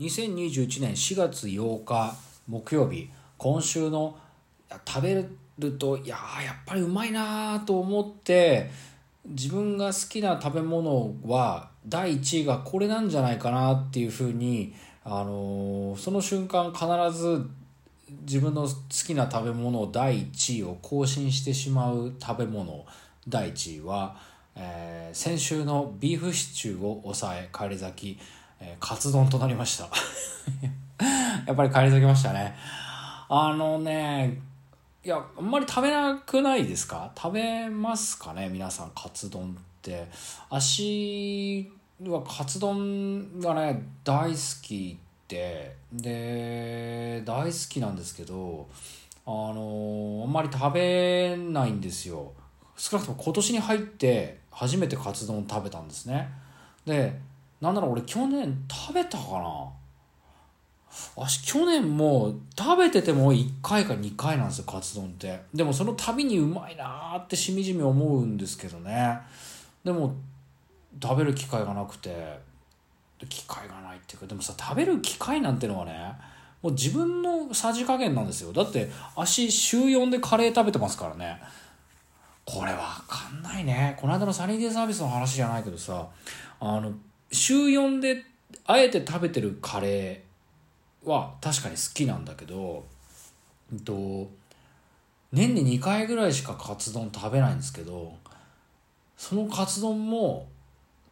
2021年4月8日木曜日。今週の食べるといやーやっぱりうまいなーと思って自分が好きな食べ物は第1位がこれなんじゃないかなっていうふうに、あのーその瞬間必ず自分の好きな食べ物を第1位を更新してしまう食べ物第1位は、えー先週のビーフシチューを抑え返り咲き、えーカツ丼となりました。やっぱり返り咲きましたね。あのねいやあんまり食べなくないですか？食べますかね皆さんカツ丼って。足はカツ丼がね大好きで。で大好きなんですけどあのあんまり食べないんですよ。少なくとも今年に入って初めてカツ丼食べたんですね。でなんなら俺去年食べたかな。私去年も食べてても1回か2回なんですよカツ丼って。でもその度にうまいなーってしみじみ思うんですけどね。でも食べる機会がなくて。機会がないっていうかでもさ食べる機会なんてのはねもう自分のさじ加減なんですよ。だって足週4でカレー食べてますからね。これわかんないね。この間のサニーデイサービスの話じゃないけどさあの週4であえて食べてるカレーは確かに好きなんだけど、うんと、年に2回ぐらいしかカツ丼食べないんですけどそのカツ丼も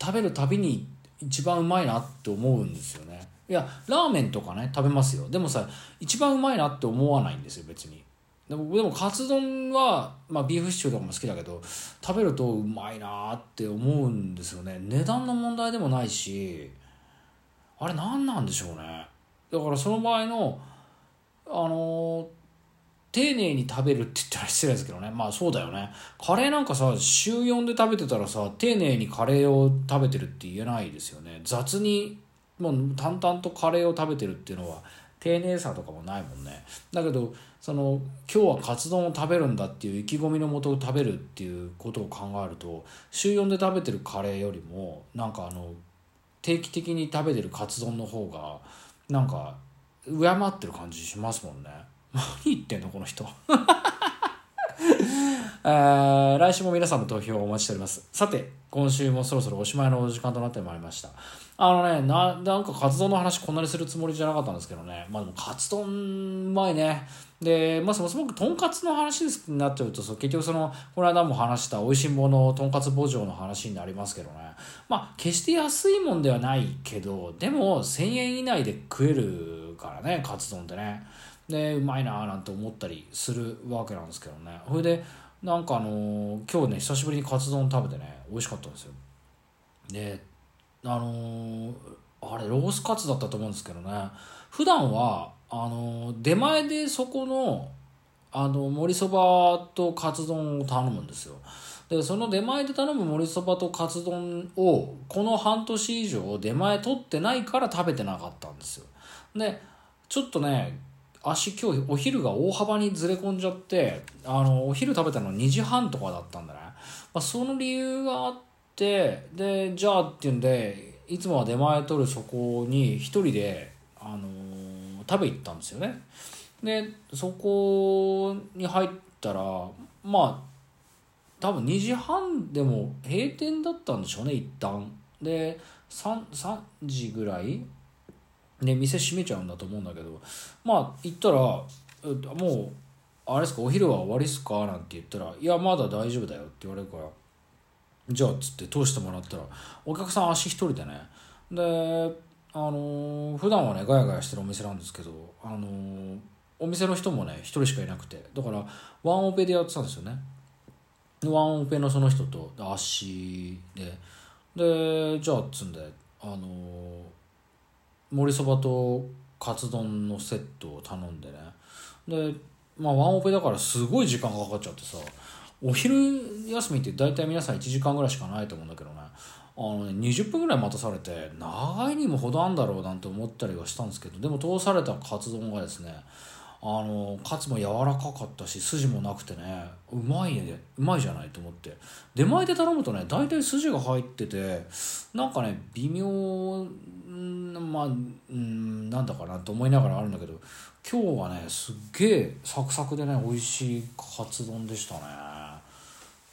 食べるたびに一番うまいなって思うんですよね。いやラーメンとかね食べますよ。でもさ一番うまいなって思わないんですよ別に。でもでもカツ丼は、まあ、ビーフシチューとかも好きだけど食べるとうまいなって思うんですよね。値段の問題でもないしあれ何なんでしょうね。だからその場合のあの丁寧に食べるって言ったら失礼ですけどね。まあそうだよね。カレーなんかさ週4で食べてたらさ丁寧にカレーを食べてるって言えないですよね。雑にもう淡々とカレーを食べてるっていうのは丁寧さとかもないもんね。だけどその今日はカツ丼を食べるんだっていう意気込みのもと食べるっていうことを考えると週4で食べてるカレーよりもなんかあの定期的に食べてるカツ丼の方がなんか敬ってる感じしますもんね。何言ってんのこの人。え来週も皆さんの投票をお待ちしております。さて今週もそろそろおしまいのお時間となってまいりました。あのねななんかカツ丼の話こんなにするつもりじゃなかったんですけどね。まあでもカツ丼うまいね。でまあそもそもとんかつの話になっちゃうとそ結局そのこの間も話した美味しんぼのとんかつ牧場の話になりますけどね。まあ決して安いもんではないけどでも1000円以内で食えるからねカツ丼ってね。でうまいなーなんて思ったりするわけなんですけどね。それでなんかあのー今日ね久しぶりにカツ丼食べてね美味しかったんですよ。であのーあれロースカツだったと思うんですけどね。普段はあのー出前でそこのあの盛りそばとカツ丼を頼むんですよ。でその出前で頼む盛りそばとカツ丼をこの半年以上出前取ってないから食べてなかったんですよ。でちょっとね足今日お昼が大幅にずれ込んじゃってあのお昼食べたの2時半とかだったんだね、まあ、その理由があってでじゃあっていうんでいつもは出前取るそこに一人で、あの食べ行ったんですよね。でそこに入ったらまあ多分2時半でも閉店だったんでしょうね一旦。で 3, 3時ぐらいで店閉めちゃうんだと思うんだけどまあ行ったらもうあれですかお昼は終わりっすかなんて言ったら「いやまだ大丈夫だよ」って言われるからじゃあつって通してもらったらお客さん足一人でねであのー普段はねガヤガヤしてるお店なんですけどあのーお店の人もね一人しかいなくてだからワンオペでやってたんですよね。ワンオペのその人と足ででじゃあつんであのー盛りそばとカツ丼のセットを頼んでね。でまあワンオペだからすごい時間がかかっちゃってさお昼休みって大体皆さん1時間ぐらいしかないと思うんだけどね。あのね20分ぐらい待たされて長いにも程あんだろうなんて思ったりはしたんですけどでも通されたカツ丼がですねあのカツも柔らかかったし筋もなくてねうまいねうまいじゃないと思って。出前で頼むとね大体筋が入っててなんかね微妙んまあうんなんだかなと思いながらあるんだけど今日はねすっげえサクサクでね美味しいカツ丼でしたね。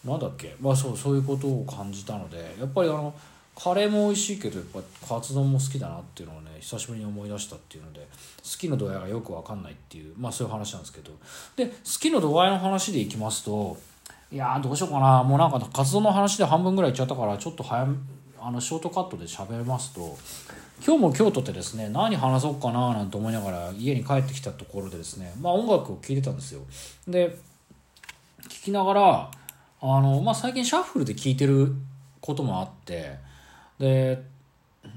なんだっけ？まあそうそういうことを感じたのでやっぱりあのカレーも美味しいけどやっぱカツ丼も好きだなっていうのをね久しぶりに思い出したっていうので好きの度合いがよく分かんないっていうまあそういう話なんですけど。で好きの度合いの話でいきますといやどうしようかな。もうなんかカツ丼の話で半分ぐらいいっちゃったからちょっと早めあのショートカットで喋りますと今日も京都ってですね何話そうかななんて思いながら家に帰ってきたところでですねまあ音楽を聴いてたんですよ。で聴きながらあの、まあ、最近シャッフルで聴いてることもあってで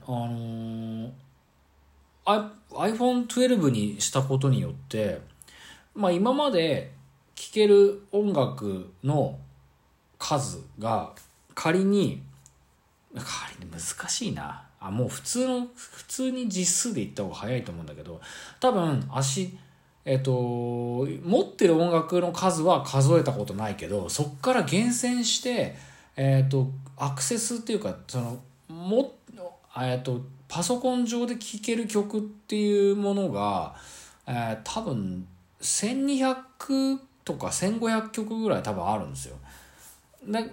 あのー、iPhone12 にしたことによってまあ今まで聴ける音楽の数が仮に仮に難しいな。あもう普通の普通に実数でいった方が早いと思うんだけど多分足えっと持ってる音楽の数は数えたことないけどそっから厳選してえっとアクセスっていうかそのもえっとパソコン上で聴ける曲っていうものが、えー、多分1200とか1500曲ぐらい多分あるんですよ。で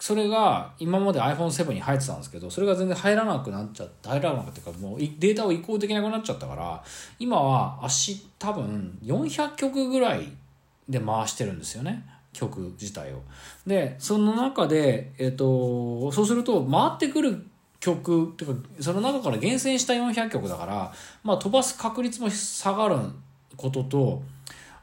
それが今まで iPhone7 に入ってたんですけどそれが全然入らなくなっちゃって入らなくてかもうデータを移行できなくなっちゃったから今は足多分400曲ぐらいで回してるんですよね曲自体を。でその中で、えーと、そうすると回ってくる曲っていうかその中から厳選した400曲だから、まあ、飛ばす確率も下がることと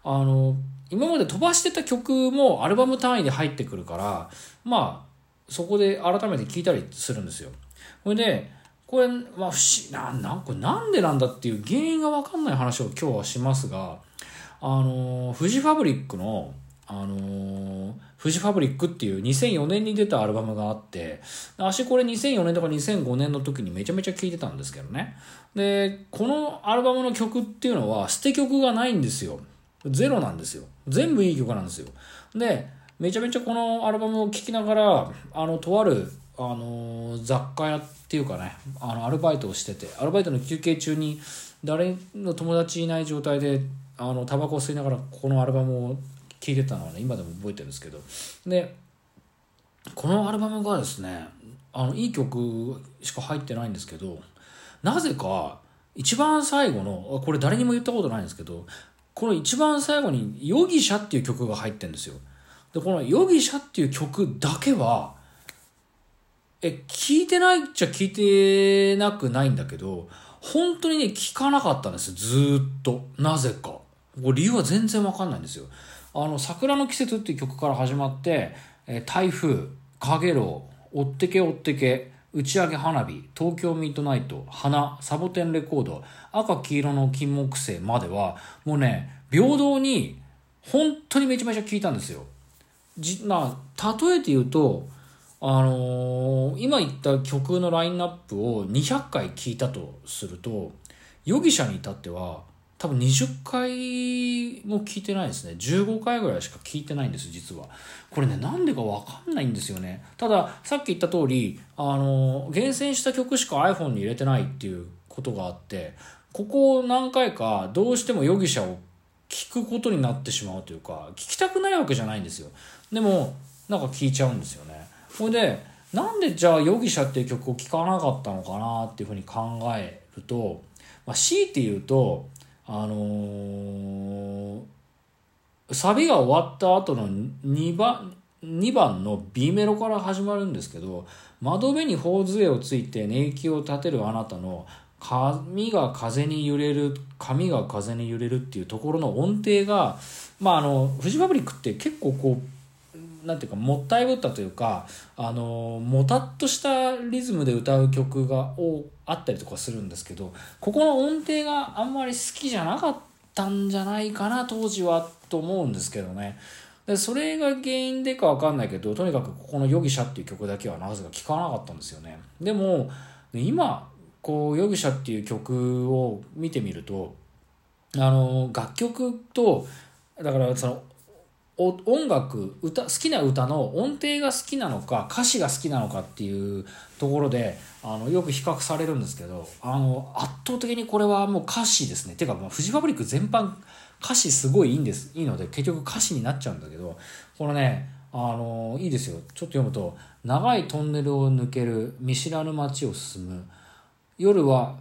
あの今まで飛ばしてた曲もアルバム単位で入ってくるからまあそこで改めて聴いたりするんですよ。これでこれ、まあ、不思議ななこれなんでなんだっていう原因が分かんない話を今日はしますがあのフジファブリックのあの、フジファブリックっていう2004年に出たアルバムがあって、私これ2004年とか2005年の時にめちゃめちゃ聴いてたんですけどね。で、このアルバムの曲っていうのは捨て曲がないんですよ。ゼロなんですよ。全部いい曲なんですよ。で、めちゃめちゃこのアルバムを聴きながら、あの、とある、あの、雑貨屋っていうかね、あの、アルバイトをしてて、アルバイトの休憩中に、誰の友達いない状態で、あの、タバコを吸いながら、このアルバムを聴いてたのはね、今でも覚えてるんですけど、で、このアルバムがですね、あの、いい曲しか入ってないんですけど、なぜか、一番最後の、これ誰にも言ったことないんですけど、この一番最後に「ヨギシャ」っていう曲が入ってるんですよ。でこの「ヨギシャ」っていう曲だけはえ聞いてないっちゃ聞いてなくないんだけど本当にね聞かなかったんですずっとなぜかこれ理由は全然わかんないんですよ。あの「桜の季節」っていう曲から始まって「え台風」「かげろう」「追ってけ追ってけ」打ち上げ花火、東京ミッドナイト、花、サボテンレコード、赤黄色の金木犀までは、もうね、平等に、本当にめちゃめちゃ聞いたんですよ。じまあ、例えて言うと、あのー、今言った曲のラインナップを200回聞いたとすると、容疑者に至っては、多分20回も聞いてないですね。15回ぐらいしか聞いてないんです、実は。これね、なんでかわかんないんですよね。ただ、さっき言った通り、あの、厳選した曲しか iPhone に入れてないっていうことがあって、ここ何回かどうしても容疑者を聞くことになってしまうというか、聞きたくないわけじゃないんですよ。でも、なんか聞いちゃうんですよね。ほいで、なんでじゃあ容疑者っていう曲を聴かなかったのかなっていうふうに考えると、まあ、強いて言うと、あのー、サビが終わった後の2番、2番の B メロから始まるんですけど、窓辺に頬杖をついて寝息を立てるあなたの髪が風に揺れる、髪が風に揺れるっていうところの音程が、まああの、フジファブリックって結構こう、なんていうか、もったいぶったというか、あの、もたっとしたリズムで歌う曲が、をあったりとかするんですけどここの音程があんまり好きじゃなかったんじゃないかな当時はと思うんですけどね。でそれが原因でか分かんないけどとにかくここの「ヨギシャ」っていう曲だけはなぜか聴かなかったんですよね。でも今こう「ヨギシャ」っていう曲を見てみるとあの楽曲とだからその音楽歌好きな歌の音程が好きなのか歌詞が好きなのかっていうところであのよく比較されるんですけどあの圧倒的にこれはもう歌詞ですね。ていうかフジファブリック全般歌詞すごいいいんです。いいので結局歌詞になっちゃうんだけどこのねあのいいですよ。ちょっと読むと「長いトンネルを抜ける見知らぬ街を進む。夜は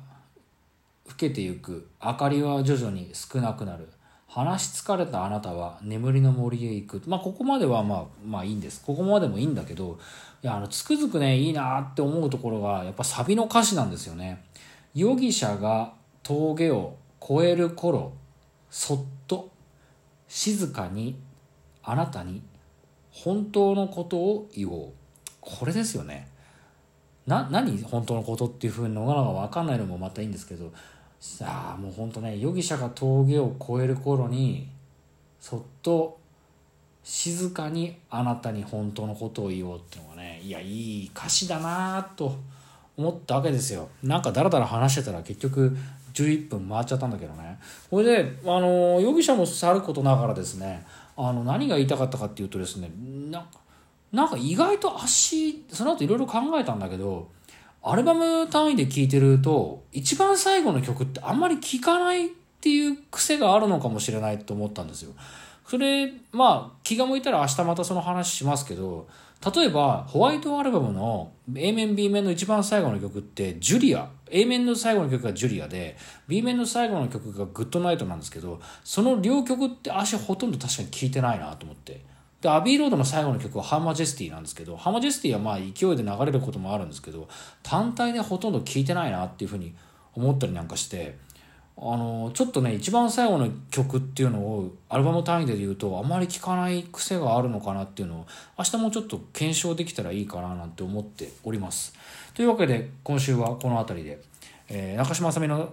更けてゆく。明かりは徐々に少なくなる。話し疲れたあなたは眠りの森へ行く。まあ、ここまではまあ、まあいいんです。ここまでもいいんだけど、いや、あの、つくづくね、いいなって思うところが、やっぱサビの歌詞なんですよね。容疑者が峠を越える頃、そっと、静かに、あなたに、本当のことを言おう。これですよね。な、何本当のことっていうふうにのがわかんないのもまたいいんですけど、さあもうほんとね容疑者が峠を越える頃にそっと静かにあなたに本当のことを言おうっていうのがねいやいい歌詞だなと思ったわけですよ。なんかダラダラ話してたら結局11分回っちゃったんだけどね。これであの容疑者もさることながらですねあの何が言いたかったかっていうとですねなんか意外と足その後いろいろ考えたんだけどアルバム単位で聴いてると、一番最後の曲ってあんまり聴かないっていう癖があるのかもしれないと思ったんですよ。それ、まあ、気が向いたら明日またその話しますけど、例えば、ホワイトアルバムの A 面 B 面の一番最後の曲って、ジュリア。A 面の最後の曲がジュリアで、B 面の最後の曲がグッドナイトなんですけど、その両曲って足ほとんど確かに聴いてないなと思って。で、アビーロードの最後の曲はハーマジェスティなんですけど、ハーマジェスティはまあ勢いで流れることもあるんですけど、単体でほとんど聴いてないなっていうふうに思ったりなんかして、あの、ちょっとね、一番最後の曲っていうのをアルバム単位で言うと、あまり聴かない癖があるのかなっていうのを、明日もちょっと検証できたらいいかななんて思っております。というわけで、今週はこの辺りで、えー、中島あさみの